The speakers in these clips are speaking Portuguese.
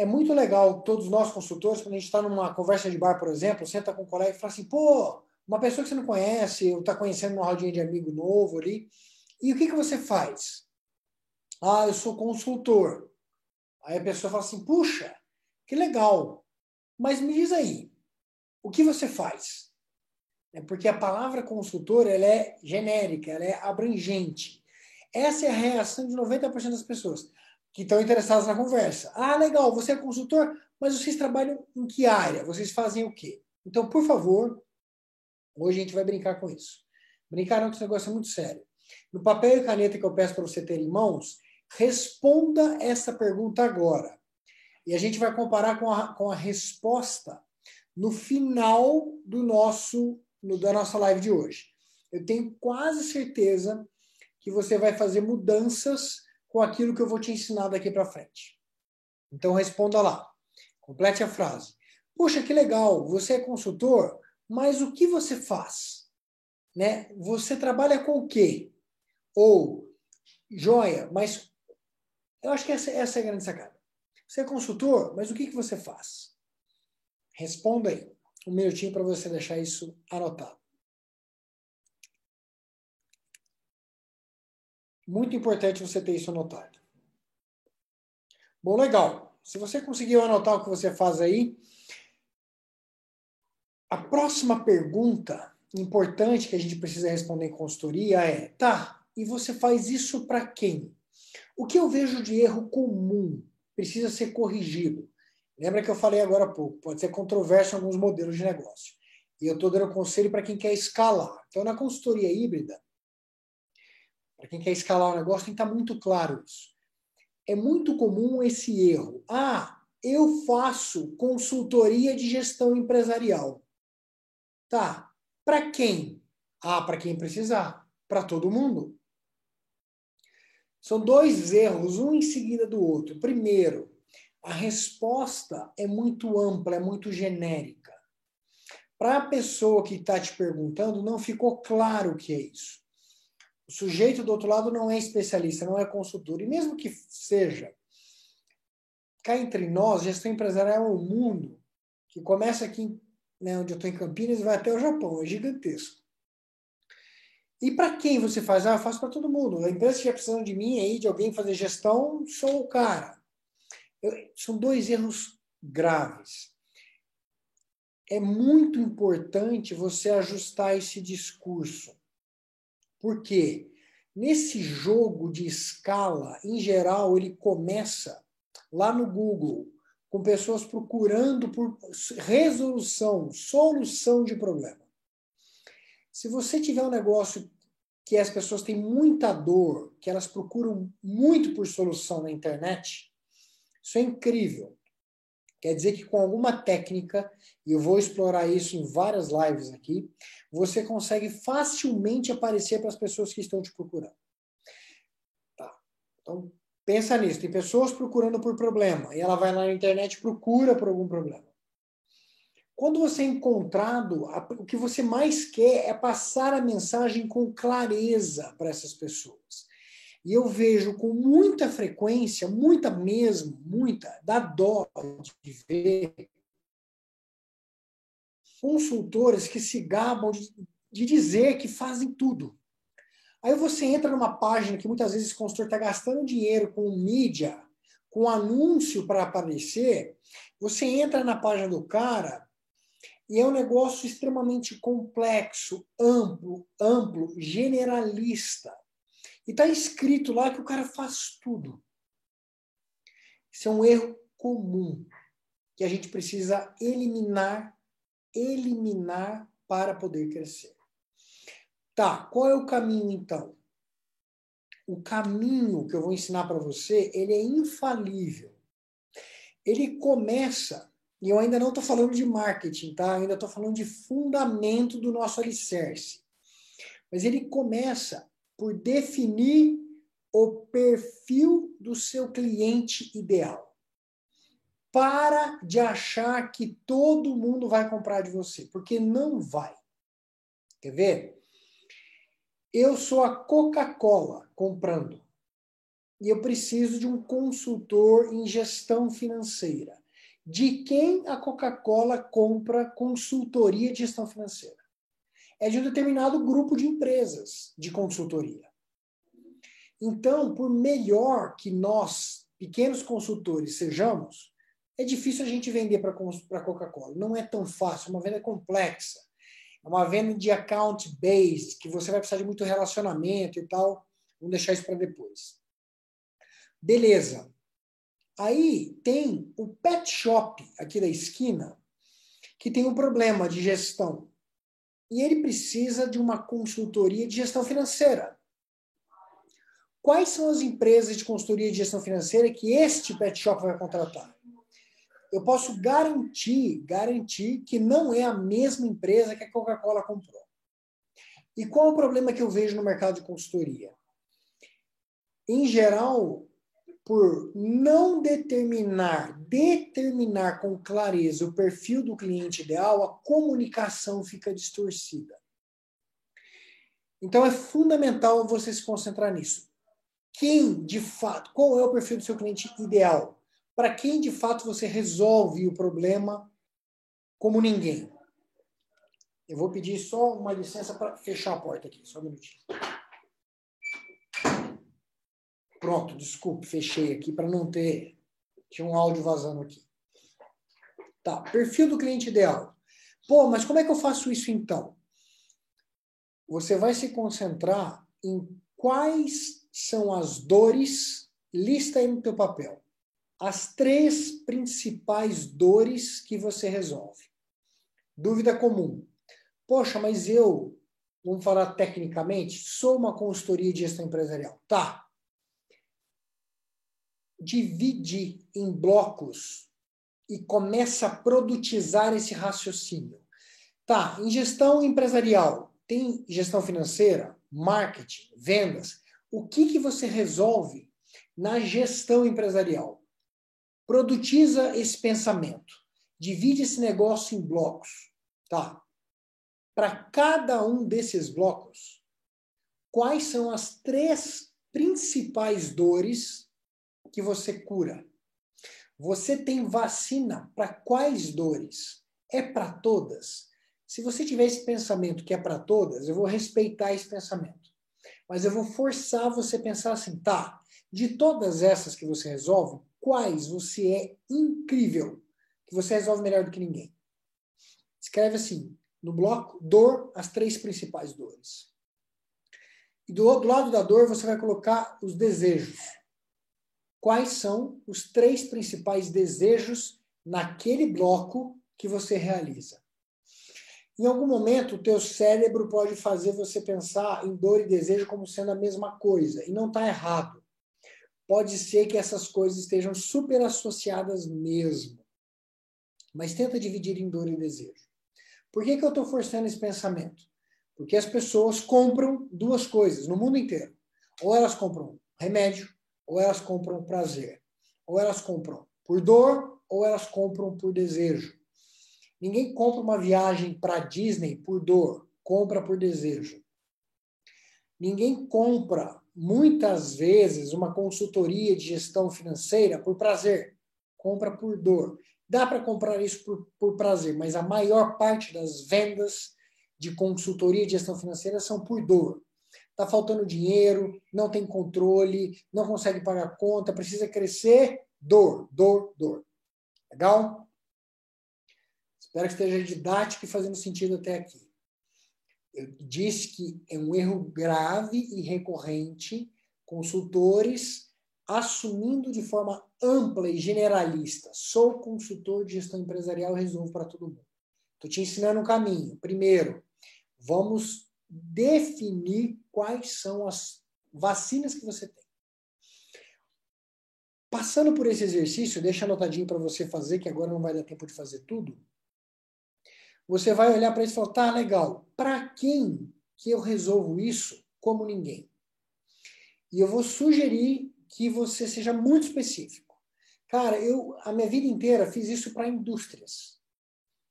é muito legal, todos nós consultores, quando a gente está numa conversa de bar, por exemplo, senta com um colega e fala assim, pô, uma pessoa que você não conhece, ou está conhecendo uma rodinha de amigo novo ali, e o que, que você faz? Ah, eu sou consultor. Aí a pessoa fala assim, puxa, que legal, mas me diz aí, o que você faz? É porque a palavra consultor ela é genérica, ela é abrangente. Essa é a reação de 90% das pessoas que estão interessadas na conversa. Ah, legal, você é consultor, mas vocês trabalham em que área? Vocês fazem o quê? Então, por favor, hoje a gente vai brincar com isso. Brincar que esse negócio é muito sério. No papel e caneta que eu peço para você ter em mãos, responda essa pergunta agora. E a gente vai comparar com a, com a resposta no final do nosso no, da nossa live de hoje. Eu tenho quase certeza que você vai fazer mudanças com aquilo que eu vou te ensinar daqui para frente. Então responda lá. Complete a frase. Puxa, que legal, você é consultor, mas o que você faz? Né? Você trabalha com o quê? Ou, joia, mas eu acho que essa, essa é a grande sacada. Você é consultor, mas o que, que você faz? Responda aí. Um minutinho para você deixar isso anotado. Muito importante você ter isso anotado. Bom, legal. Se você conseguiu anotar o que você faz aí, a próxima pergunta importante que a gente precisa responder em consultoria é: tá, e você faz isso para quem? O que eu vejo de erro comum precisa ser corrigido? Lembra que eu falei agora há pouco, pode ser controverso em alguns modelos de negócio. E eu estou dando conselho para quem quer escalar. Então, na consultoria híbrida, para quem quer escalar o negócio, tem que estar tá muito claro isso. É muito comum esse erro. Ah, eu faço consultoria de gestão empresarial. Tá. Para quem? Ah, para quem precisar. Para todo mundo. São dois erros, um em seguida do outro. Primeiro, a resposta é muito ampla, é muito genérica. Para a pessoa que está te perguntando, não ficou claro o que é isso. O sujeito do outro lado não é especialista, não é consultor. E mesmo que seja, cá entre nós, gestão empresarial é um mundo que começa aqui, né, onde eu estou em Campinas, e vai até o Japão, é gigantesco. E para quem você faz? Ah, eu faço para todo mundo. A empresa estiver precisando de mim aí, de alguém fazer gestão, sou o cara. Eu, são dois erros graves. É muito importante você ajustar esse discurso. Por quê? Nesse jogo de escala, em geral, ele começa lá no Google, com pessoas procurando por resolução, solução de problema. Se você tiver um negócio que as pessoas têm muita dor, que elas procuram muito por solução na internet, isso é incrível. Quer dizer que com alguma técnica, e eu vou explorar isso em várias lives aqui, você consegue facilmente aparecer para as pessoas que estão te procurando. Tá. Então, pensa nisso. Tem pessoas procurando por problema, e ela vai lá na internet e procura por algum problema. Quando você é encontrado, o que você mais quer é passar a mensagem com clareza para essas pessoas. E eu vejo com muita frequência, muita mesmo, muita, dá dó de ver consultores que se gabam de, dizer que fazem tudo. Aí você entra numa página que muitas vezes o consultor está gastando dinheiro com mídia, com anúncio para aparecer. Você entra na página do cara e é um negócio extremamente complexo, amplo, amplo, generalista. E está escrito lá que o cara faz tudo. Isso é um erro comum que a gente precisa eliminar, eliminar para poder crescer. Tá, qual é o caminho então? O caminho que eu vou ensinar para você, ele é infalível. Ele começa e eu ainda não estou falando de marketing, tá? Eu ainda estou falando de fundamento do nosso alicerce. Mas ele começa por definir o perfil do seu cliente ideal. Para de achar que todo mundo vai comprar de você, porque não vai. Quer ver? Eu sou a Coca-Cola comprando. e eu preciso de um consultor em gestão financeira. De quem a Coca-Cola compra consultoria de gestão financeira? É de um determinado grupo de empresas de consultoria. Então, por melhor que nós, pequenos consultores, sejamos, é difícil a gente vender para a Coca-Cola. Não é tão fácil, uma venda complexa. É uma venda de account base, que você vai precisar de muito relacionamento e tal. Vamos deixar isso para depois. Beleza. Aí tem o pet shop aqui da esquina, que tem um problema de gestão. E ele precisa de uma consultoria de gestão financeira. Quais são as empresas de consultoria de gestão financeira que este pet shop vai contratar? eu posso garantir, garantir que não é a mesma empresa que a Coca-Cola comprou. E qual é o problema que eu vejo no mercado de consultoria? Em geral, por não determinar, determinar com clareza o perfil do cliente ideal, a comunicação fica distorcida. Então é fundamental você se concentrar nisso. Quem, de fato, qual é o perfil do seu cliente ideal? para quem de fato você resolve o problema como ninguém. Eu vou pedir só uma licença para fechar a porta aqui, só um minutinho. Pronto, desculpe, fechei aqui para não ter. Tinha um áudio vazando aqui. Tá, perfil do cliente ideal. Pô, mas como é que eu faço isso então? Você vai se concentrar em quais são as dores, lista aí no teu papel as três principais dores que você resolve. Dúvida comum. Poxa, mas eu, vamos falar tecnicamente, sou uma consultoria de gestão empresarial. Tá. Divide em blocos e começa a produtizar esse raciocínio. Tá, em gestão empresarial, tem gestão financeira, marketing, vendas. O que, que você resolve na gestão empresarial? Produtiza esse pensamento. Divide esse negócio em blocos, tá? Para cada um desses blocos, quais são as três principais dores que você cura? Você tem vacina para quais dores? É para todas? Se você tiver esse pensamento que é para todas, eu vou respeitar esse pensamento. Mas eu vou forçar você a pensar assim, tá? De todas essas que você resolve, quais você é incrível, que você resolve melhor do que ninguém. Escreve assim, no bloco, dor, as três principais dores. E do, do lado da dor, você vai colocar os desejos. Quais são os três principais desejos naquele bloco que você realiza? Em algum momento, o teu cérebro pode fazer você pensar em dor e desejo como sendo a mesma coisa, e não está errado pode ser que essas coisas estejam super associadas mesmo. Mas tenta dividir em dor e desejo. Por que, que eu estou forçando esse pensamento? Porque as pessoas compram duas coisas no mundo inteiro. Ou elas compram remédio, ou elas compram prazer. Ou elas compram por dor, ou elas compram por desejo. Ninguém compra uma viagem para Disney por dor, compra por desejo. Ninguém compra muitas vezes uma consultoria de gestão financeira por prazer, compra por dor. Dá para comprar isso por, por prazer, mas a maior parte das vendas de consultoria de gestão financeira são por dor. Está faltando dinheiro, não tem controle, não consegue pagar conta, precisa crescer, dor, dor, dor. Legal? Espero que esteja didático e fazendo sentido até aqui eu disse que é um erro grave e recorrente consultores assumindo de forma ampla e generalista. Sou consultor de gestão empresarial resolvo para todo mundo. Estou te ensinando um caminho. Primeiro, vamos definir quais são as vacinas que você tem. Passando por esse exercício, deixa anotadinho para você fazer, que agora não vai dar tempo de fazer tudo você vai olhar para isso e falar, tá, legal, para quem que eu resolvo isso como ninguém? E eu vou sugerir que você seja muito específico. Cara, eu a minha vida inteira fiz isso para indústrias.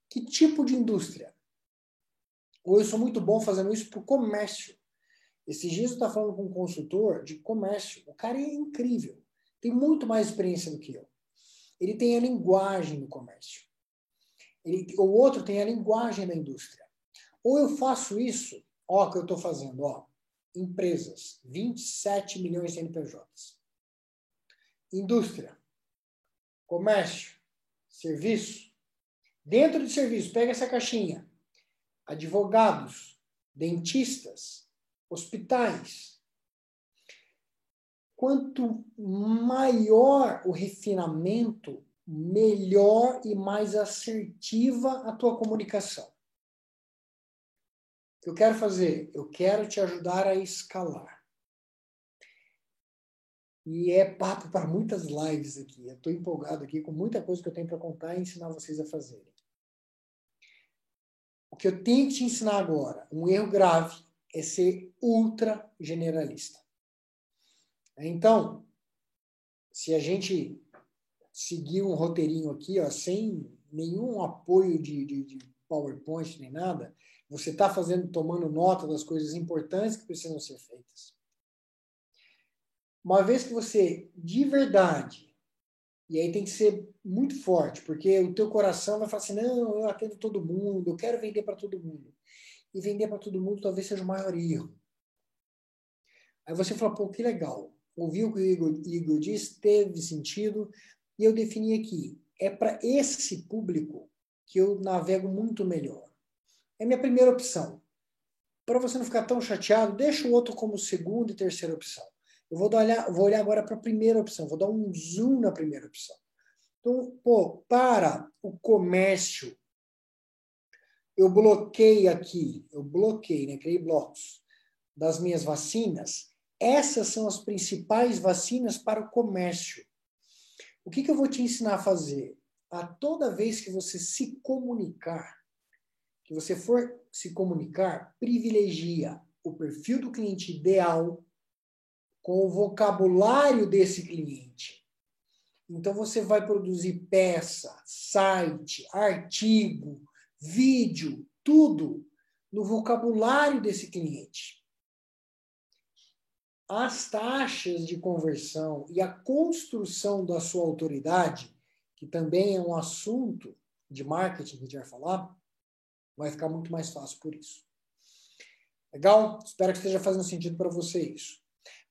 Que tipo de indústria? Ou eu sou muito bom fazendo isso para o comércio. Esses dias eu estava falando com um consultor de comércio. O cara é incrível. Tem muito mais experiência do que eu. Ele tem a linguagem do comércio. Ele, o outro tem a linguagem da indústria. Ou eu faço isso, ó, que eu estou fazendo, ó. Empresas, 27 milhões de NPJs. Indústria, comércio, serviço. Dentro de serviço, pega essa caixinha. Advogados, dentistas, hospitais. Quanto maior o refinamento, melhor e mais assertiva a tua comunicação. O que eu quero fazer? Eu quero te ajudar a escalar. E é papo para muitas lives aqui. Eu estou empolgado aqui com muita coisa que eu tenho para contar e ensinar vocês a fazerem. Que eu tenho que te ensinar agora, um erro grave, é ser ultra generalista. Então, se a gente seguir um roteirinho aqui, ó, sem nenhum apoio de, de, de PowerPoint nem nada, você está fazendo, tomando nota das coisas importantes que precisam ser feitas. Uma vez que você, de verdade, e aí tem que ser muito forte, porque o teu coração vai falar assim, não, eu atendo todo mundo, eu quero vender para todo mundo e vender para todo mundo talvez seja o maior erro. Aí você fala, pô, que legal. Ouviu o que o Igor, Igor disse, teve sentido, e eu defini aqui. É para esse público que eu navego muito melhor. É minha primeira opção. Para você não ficar tão chateado, deixa o outro como segunda e terceira opção. Eu vou, olhar, vou olhar agora para a primeira opção, vou dar um zoom na primeira opção. Então, pô, para o comércio eu bloqueei aqui, eu bloqueei, né, criei blocos das minhas vacinas, essas são as principais vacinas para o comércio. O que, que eu vou te ensinar a fazer? A toda vez que você se comunicar, que você for se comunicar, privilegia o perfil do cliente ideal com o vocabulário desse cliente. Então você vai produzir peça, site, artigo, vídeo, tudo no vocabulário desse cliente. As taxas de conversão e a construção da sua autoridade, que também é um assunto de marketing que a gente vai falar, vai ficar muito mais fácil por isso. Legal? Espero que esteja fazendo sentido para você isso.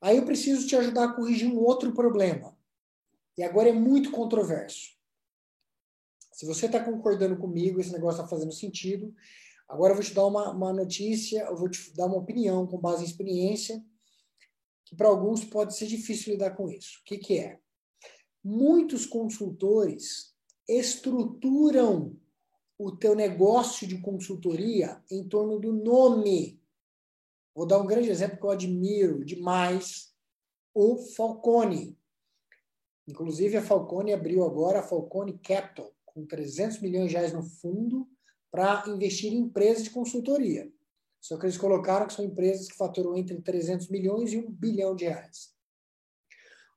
Aí eu preciso te ajudar a corrigir um outro problema. E agora é muito controverso. Se você está concordando comigo, esse negócio está fazendo sentido. Agora eu vou te dar uma, uma notícia, eu vou te dar uma opinião com base em experiência, que para alguns pode ser difícil lidar com isso. O que, que é? Muitos consultores estruturam o teu negócio de consultoria em torno do nome. Vou dar um grande exemplo que eu admiro demais, o Falcone. Inclusive, a Falcone abriu agora a Falcone Capital com 300 milhões de reais no fundo para investir em empresas de consultoria. Só que eles colocaram que são empresas que faturam entre 300 milhões e 1 bilhão de reais.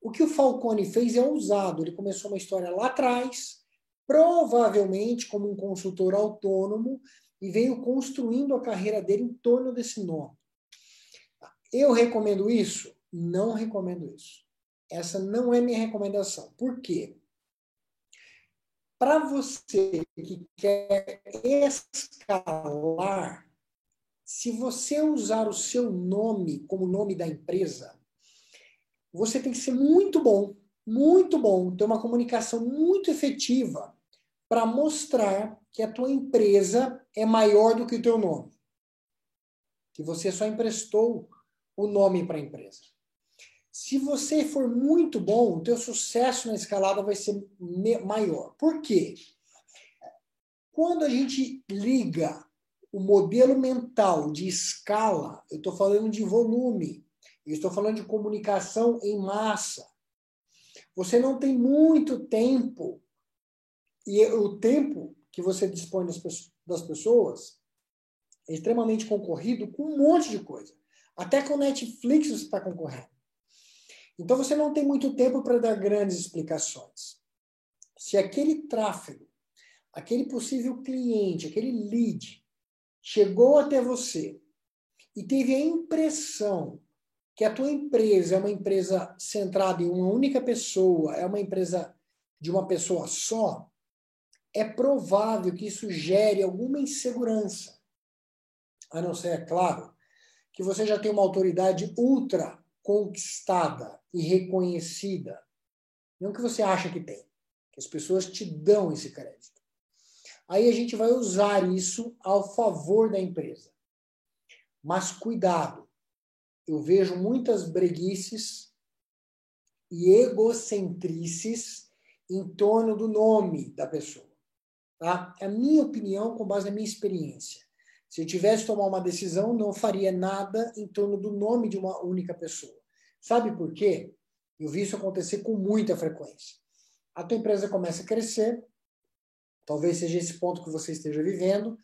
O que o Falcone fez é ousado. Ele começou uma história lá atrás, provavelmente como um consultor autônomo, e veio construindo a carreira dele em torno desse nome. Eu recomendo isso? Não recomendo isso. Essa não é minha recomendação. Por quê? Para você que quer escalar, se você usar o seu nome como nome da empresa, você tem que ser muito bom, muito bom, ter uma comunicação muito efetiva para mostrar que a tua empresa é maior do que o teu nome. Que você só emprestou o nome para a empresa. Se você for muito bom, o teu sucesso na escalada vai ser maior. Por quê? Quando a gente liga o modelo mental de escala, eu estou falando de volume, eu estou falando de comunicação em massa. Você não tem muito tempo, e o tempo que você dispõe das pessoas é extremamente concorrido com um monte de coisa. Até com Netflix você está concorrendo. Então você não tem muito tempo para dar grandes explicações. Se aquele tráfego, aquele possível cliente, aquele lead chegou até você e teve a impressão que a tua empresa é uma empresa centrada em uma única pessoa, é uma empresa de uma pessoa só, é provável que isso gere alguma insegurança. A não ser, é claro, que você já tem uma autoridade ultra conquistada e reconhecida. Não que você acha que tem, que as pessoas te dão esse crédito. Aí a gente vai usar isso ao favor da empresa. Mas cuidado, eu vejo muitas breguices e egocentrices em torno do nome da pessoa. Tá? É a minha opinião com base na minha experiência. Se eu tivesse que tomar uma decisão, não faria nada em torno do nome de uma única pessoa. Sabe por quê? Eu vi isso acontecer com muita frequência. A tua empresa começa a crescer, talvez seja esse ponto que você esteja vivendo,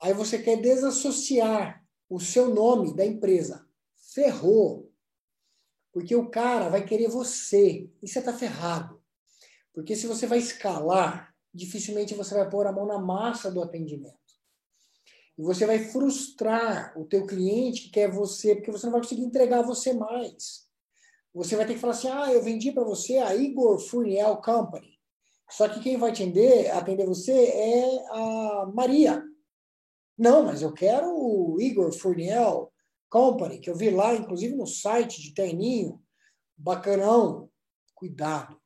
aí você quer desassociar o seu nome da empresa ferrou. Porque o cara vai querer você e você está ferrado. Porque se você vai escalar, dificilmente você vai pôr a mão na massa do atendimento. E você vai frustrar o teu cliente que quer você, porque você não vai conseguir entregar você mais. Você vai ter que falar assim, ah, eu vendi para você a Igor Furniel Company. Só que quem vai atender, atender você é a Maria. Não, mas eu quero o Igor Furniel Company, que eu vi lá, inclusive no site de Terninho, bacanão. Cuidado.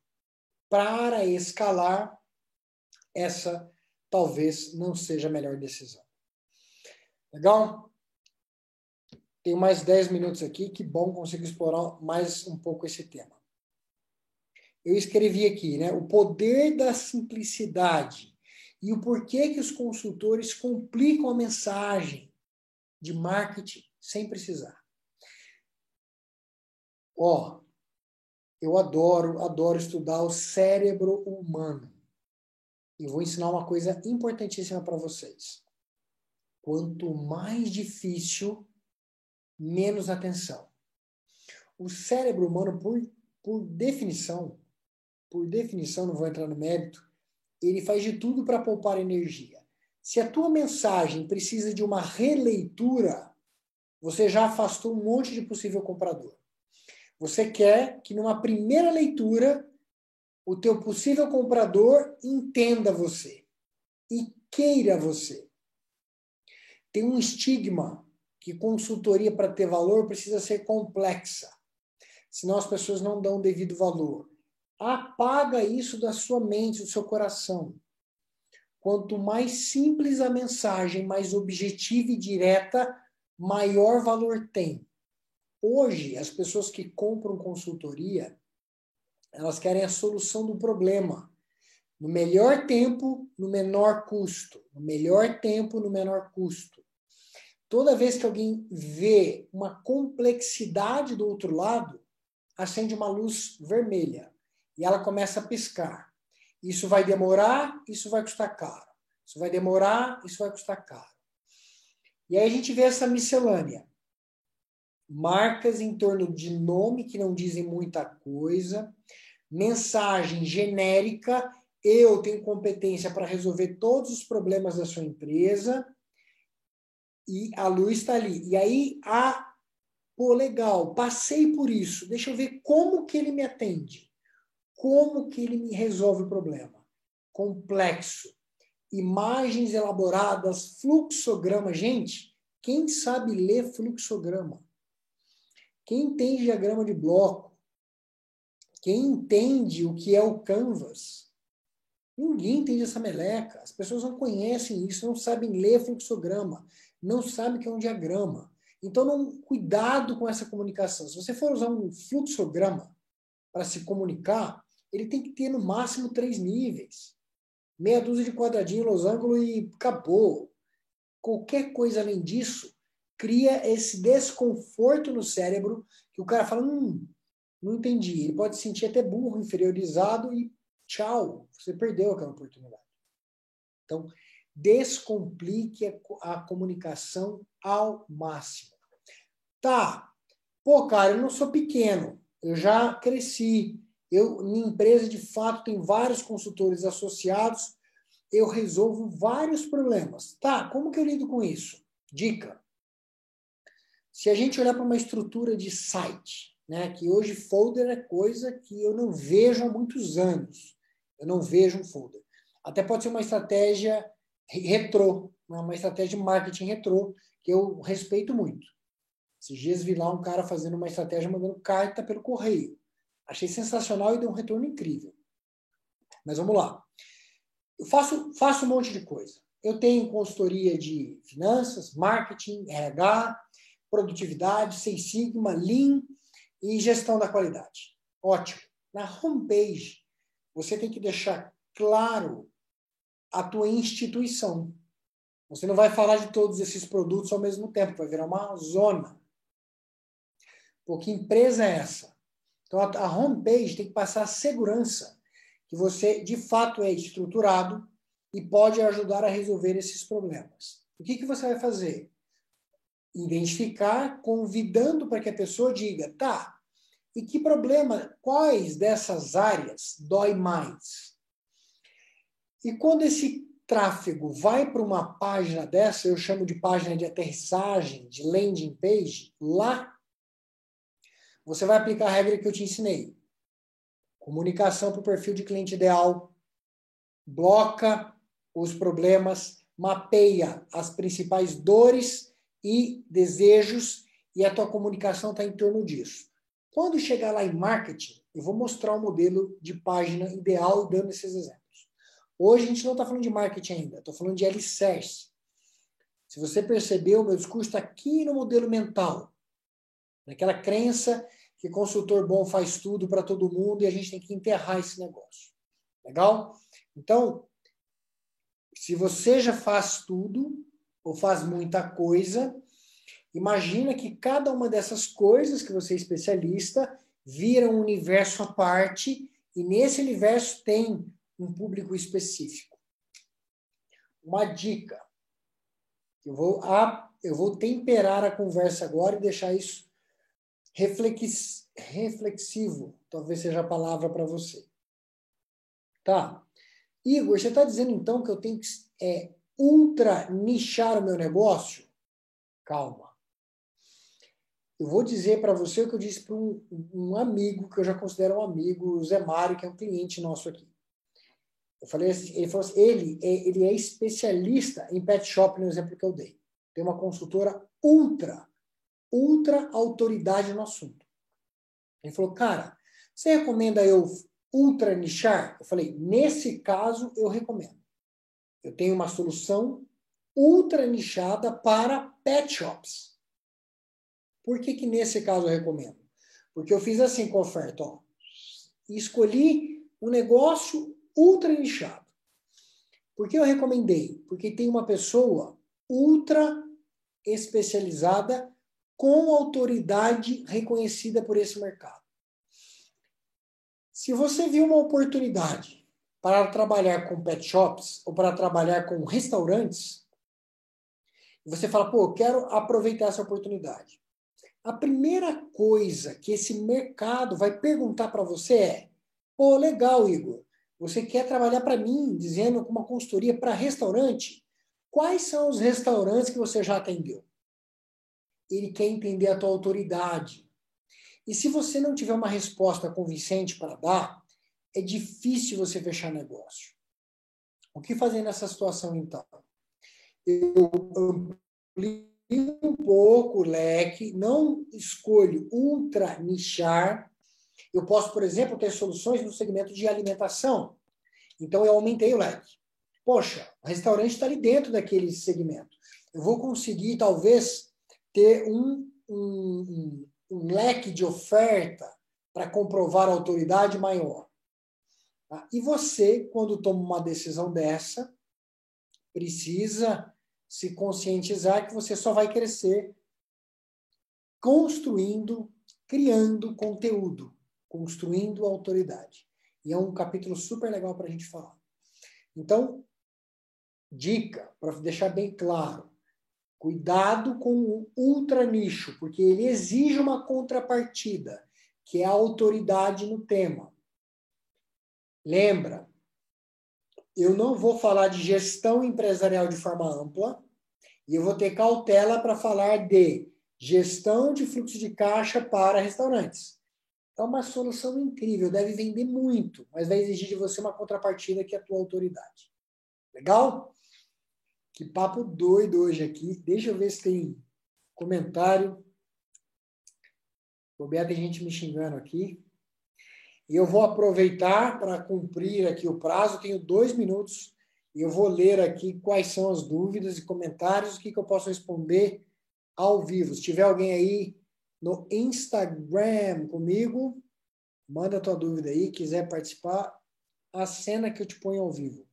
Para escalar, essa talvez não seja a melhor decisão. Legal? Tenho mais 10 minutos aqui, que bom conseguir explorar mais um pouco esse tema. Eu escrevi aqui, né, o poder da simplicidade e o porquê que os consultores complicam a mensagem de marketing sem precisar. Ó, eu adoro, adoro estudar o cérebro humano. E vou ensinar uma coisa importantíssima para vocês. Quanto mais difícil, menos atenção. O cérebro humano, por, por definição, por definição, não vou entrar no mérito, ele faz de tudo para poupar energia. Se a tua mensagem precisa de uma releitura, você já afastou um monte de possível comprador. Você quer que numa primeira leitura o teu possível comprador entenda você e queira você. Tem um estigma que consultoria para ter valor precisa ser complexa. Senão as pessoas não dão devido valor. Apaga isso da sua mente, do seu coração. Quanto mais simples a mensagem, mais objetiva e direta, maior valor tem. Hoje, as pessoas que compram consultoria, elas querem a solução do problema. No melhor tempo, no menor custo. No melhor tempo, no menor custo. Toda vez que alguém vê uma complexidade do outro lado, acende uma luz vermelha e ela começa a piscar. Isso vai demorar, isso vai custar caro. Isso vai demorar, isso vai custar caro. E aí a gente vê essa miscelânea. Marcas em torno de nome que não dizem muita coisa, mensagem genérica, eu tenho competência para resolver todos os problemas da sua empresa, e a luz está ali. E aí, ah, pô, legal, passei por isso, deixa eu ver como que ele me atende, como que ele me resolve o problema. Complexo imagens elaboradas, fluxograma. Gente, quem sabe ler fluxograma? Quem entende diagrama de bloco? Quem entende o que é o canvas? Ninguém entende essa meleca. As pessoas não conhecem isso, não sabem ler fluxograma, não sabem que é um diagrama. Então, não, cuidado com essa comunicação. Se você for usar um fluxograma para se comunicar, ele tem que ter no máximo três níveis meia dúzia de quadradinho, losango e acabou. Qualquer coisa além disso cria esse desconforto no cérebro que o cara fala, hum, não entendi. Ele pode se sentir até burro, inferiorizado e tchau, você perdeu aquela oportunidade. Então, descomplique a, a comunicação ao máximo. Tá, pô, cara, eu não sou pequeno, eu já cresci, eu, minha empresa, de fato, tem vários consultores associados, eu resolvo vários problemas. Tá, como que eu lido com isso? Dica. Se a gente olhar para uma estrutura de site, né, que hoje folder é coisa que eu não vejo há muitos anos. Eu não vejo um folder. Até pode ser uma estratégia retrô, né, uma estratégia de marketing retrô, que eu respeito muito. Esses dias vi lá um cara fazendo uma estratégia mandando carta pelo correio. Achei sensacional e deu um retorno incrível. Mas vamos lá. Eu faço, faço um monte de coisa. Eu tenho consultoria de finanças, marketing, RH, produtividade, Seis Sigma, Lean e gestão da qualidade. Ótimo. Na homepage, você tem que deixar claro a tua instituição. Você não vai falar de todos esses produtos ao mesmo tempo, vai virar uma zona. Pô, que empresa é essa? Então, a homepage tem que passar a segurança que você, de fato, é estruturado e pode ajudar a resolver esses problemas. O que, que você vai fazer? Identificar, convidando para que a pessoa diga, tá, e que problema, quais dessas áreas dói mais? E quando esse tráfego vai para uma página dessa, eu chamo de página de aterrissagem, de landing page, lá você vai aplicar a regra que eu te ensinei. Comunicação para o perfil de cliente ideal, bloca os problemas, mapeia as principais dores e desejos e a tua comunicação está em torno disso. Quando chegar lá em marketing, eu vou mostrar o modelo de página ideal dando esses exemplos. Hoje a gente não está falando de marketing ainda, estou falando de alicerce. Se você percebeu, meu discurso está aqui no modelo mental, naquela crença que consultor bom faz tudo para todo mundo e a gente tem que enterrar esse negócio. Legal? Então, se você já faz tudo ou faz muita coisa, imagina que cada uma dessas coisas que você é especialista vira um universo à parte e nesse universo tem um público específico. Uma dica. Eu vou, eu vou temperar a conversa agora e deixar isso reflex, reflexivo, talvez seja a palavra para você. Tá. Igor, você está dizendo então que eu tenho que é, ultra nichar o meu negócio? Calma. Eu vou dizer para você o que eu disse para um, um, amigo, que eu já considero um amigo, o Zé Mário, que é um cliente nosso aqui. Eu falei assim, ele falou assim, ele é, ele é especialista em pet shop, no exemplo que eu dei. Tem uma consultora ultra ultra autoridade no assunto. Ele falou, cara, você recomenda eu ultra nichar? Eu falei, nesse caso eu recomendo. Eu tenho uma solução ultra nichada para pet shops. Por que, que nesse caso eu recomendo? Porque eu fiz assim com a oferta, ó. Escolhi um negócio ultra nichado. Por que eu recomendei? Porque tem uma pessoa ultra especializada com autoridade reconhecida por esse mercado. Se você viu uma oportunidade para trabalhar com pet shops ou para trabalhar com restaurantes, você fala, pô, eu quero aproveitar essa oportunidade. A primeira coisa que esse mercado vai perguntar para você é: pô, legal, Igor, você quer trabalhar para mim, dizendo uma consultoria para restaurante? Quais são os restaurantes que você já atendeu? ele quer entender a tua autoridade. E se você não tiver uma resposta convincente para dar, é difícil você fechar negócio. O que fazer nessa situação, então? Eu amplio um pouco o leque, não escolho ultra nichar. Eu posso, por exemplo, ter soluções no segmento de alimentação. Então, eu aumentei o leque. Poxa, o restaurante está ali dentro daquele segmento. Eu vou conseguir, talvez, ter um, um, um leque de oferta para comprovar a autoridade maior. Tá? E você, quando toma uma decisão dessa, precisa se conscientizar que você só vai crescer construindo, criando conteúdo, construindo autoridade. E é um capítulo super legal para a gente falar. Então, dica, para deixar bem claro: Cuidado com o ultra nicho, porque ele exige uma contrapartida, que é a autoridade no tema. Lembra, eu não vou falar de gestão empresarial de forma ampla, e eu vou ter cautela para falar de Gestão de fluxo de caixa para restaurantes. É uma solução incrível, deve vender muito, mas vai exigir de você uma contrapartida que é a tua autoridade. Legal? Que papo doido hoje aqui. Deixa eu ver se tem comentário. O tem gente me xingando aqui. E eu vou aproveitar para cumprir aqui o prazo, tenho dois minutos, e eu vou ler aqui quais são as dúvidas e comentários, o que, que eu posso responder ao vivo. Se tiver alguém aí no Instagram comigo, manda a tua dúvida aí, quiser participar, a cena que eu te ponho ao vivo.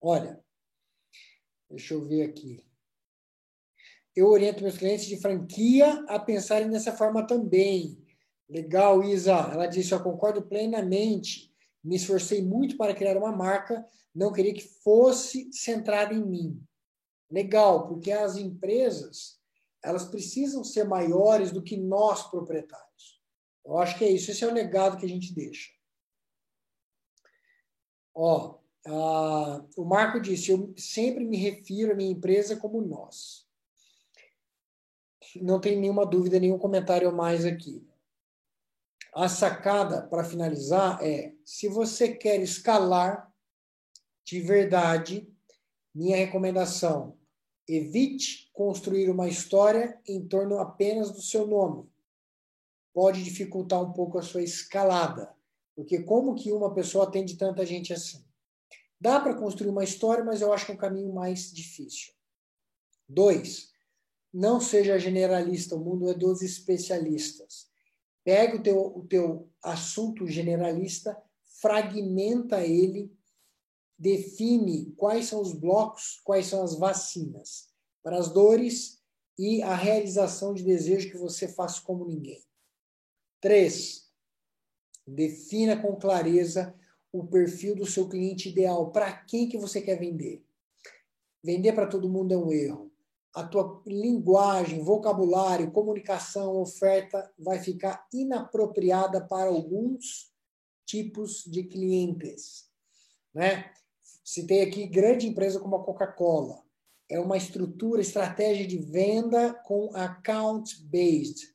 Olha, deixa eu ver aqui. Eu oriento meus clientes de franquia a pensarem dessa forma também Legal, Isa. Ela disse: Eu concordo plenamente. Me esforcei muito para criar uma marca, não queria que fosse centrada em mim. Legal, porque as empresas elas precisam ser maiores do que nós proprietários. Eu acho que é isso. Esse é o legado que a gente deixa. Ó, o Marco disse: Eu sempre me refiro à minha empresa como nós. Não tem nenhuma dúvida, nenhum comentário mais aqui. A sacada, para finalizar, é: se você quer escalar de verdade, minha recomendação, evite construir uma história em torno apenas do seu nome. Pode dificultar um pouco a sua escalada, porque como que uma pessoa atende tanta gente assim? Dá para construir uma história, mas eu acho que é um caminho mais difícil. Dois, não seja generalista, o mundo é dos especialistas. Pega o teu, o teu assunto generalista, fragmenta ele, define quais são os blocos, quais são as vacinas para as dores e a realização de desejo que você faz como ninguém. Três, defina com clareza o perfil do seu cliente ideal. Para quem que você quer vender? Vender para todo mundo é um erro a tua linguagem, vocabulário, comunicação, oferta vai ficar inapropriada para alguns tipos de clientes, né? Citei aqui grande empresa como a Coca-Cola. É uma estrutura, estratégia de venda com account based,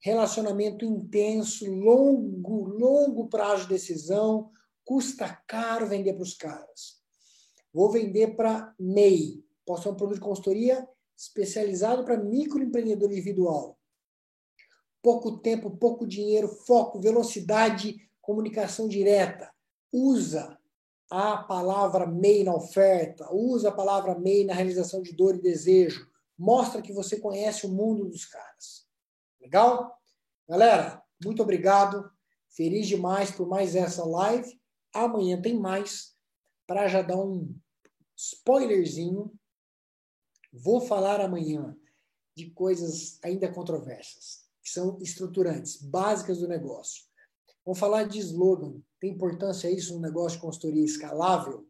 relacionamento intenso, longo, longo prazo de decisão, custa caro vender para os caras. Vou vender para MEI, posso ser um produto de consultoria especializado para microempreendedor individual. Pouco tempo, pouco dinheiro, foco, velocidade, comunicação direta. Usa a palavra MEI na oferta, usa a palavra MEI na realização de dor e desejo. Mostra que você conhece o mundo dos caras. Legal? Galera, muito obrigado. Feliz demais por mais essa live. Amanhã tem mais para já dar um spoilerzinho Vou falar amanhã de coisas ainda controversas, que são estruturantes, básicas do negócio. Vamos falar de slogan. Tem importância isso no negócio de consultoria escalável?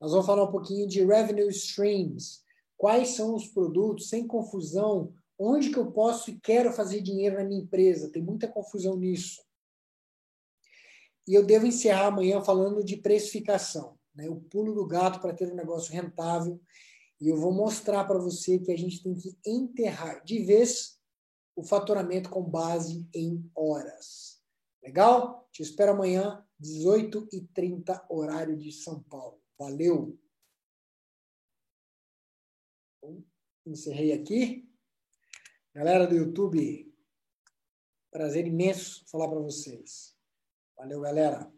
Nós vamos falar um pouquinho de revenue streams. Quais são os produtos, sem confusão, onde que eu posso e quero fazer dinheiro na minha empresa? Tem muita confusão nisso. E eu devo encerrar amanhã falando de precificação, né? o pulo do gato para ter um negócio rentável e eu vou mostrar para você que a gente tem que enterrar de vez o faturamento com base em horas. Legal? Te espero amanhã, 18h30, horário de São Paulo. Valeu! Encerrei aqui. Galera do YouTube, prazer imenso falar para vocês. Valeu, galera.